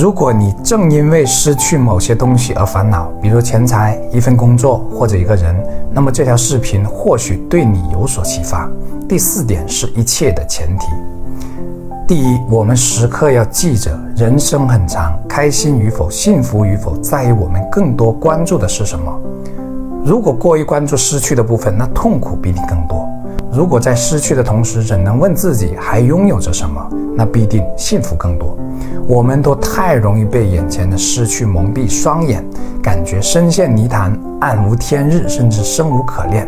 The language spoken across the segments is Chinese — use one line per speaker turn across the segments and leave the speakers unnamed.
如果你正因为失去某些东西而烦恼，比如钱财、一份工作或者一个人，那么这条视频或许对你有所启发。第四点是一切的前提。第一，我们时刻要记着，人生很长，开心与否、幸福与否，在于我们更多关注的是什么。如果过于关注失去的部分，那痛苦比你更多；如果在失去的同时，仍能问自己还拥有着什么，那必定幸福更多。我们都太容易被眼前的失去蒙蔽双眼，感觉深陷泥潭，暗无天日，甚至生无可恋。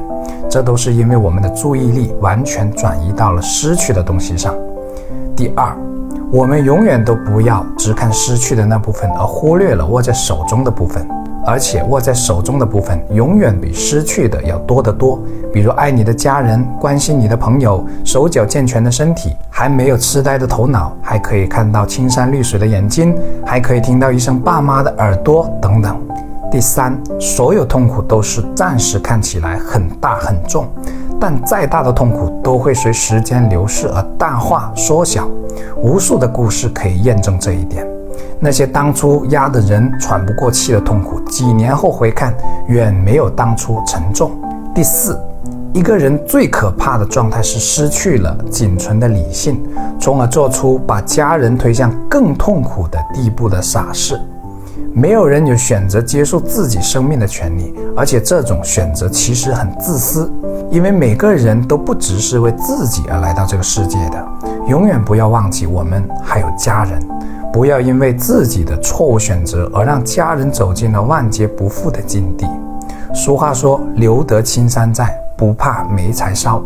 这都是因为我们的注意力完全转移到了失去的东西上。第二，我们永远都不要只看失去的那部分，而忽略了握在手中的部分。而且握在手中的部分，永远比失去的要多得多。比如爱你的家人，关心你的朋友，手脚健全的身体，还没有痴呆的头脑，还可以看到青山绿水的眼睛，还可以听到一声爸妈的耳朵，等等。第三，所有痛苦都是暂时看起来很大很重，但再大的痛苦都会随时间流逝而淡化缩小。无数的故事可以验证这一点。那些当初压得人喘不过气的痛苦，几年后回看，远没有当初沉重。第四，一个人最可怕的状态是失去了仅存的理性，从而做出把家人推向更痛苦的地步的傻事。没有人有选择结束自己生命的权利，而且这种选择其实很自私，因为每个人都不只是为自己而来到这个世界的。永远不要忘记，我们还有家人。不要因为自己的错误选择而让家人走进了万劫不复的境地。俗话说：“留得青山在，不怕没柴烧。”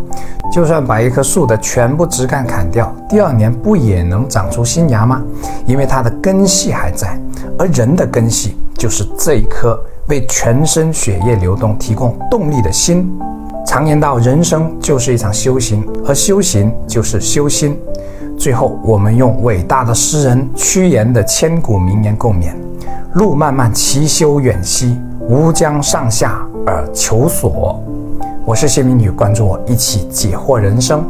就算把一棵树的全部枝干砍掉，第二年不也能长出新芽吗？因为它的根系还在。而人的根系就是这一颗为全身血液流动提供动力的心。常言道：“人生就是一场修行，而修行就是修心。”最后，我们用伟大的诗人屈原的千古名言共勉：“路漫漫其修远兮，吾将上下而求索。”我是谢明宇，关注我，一起解惑人生。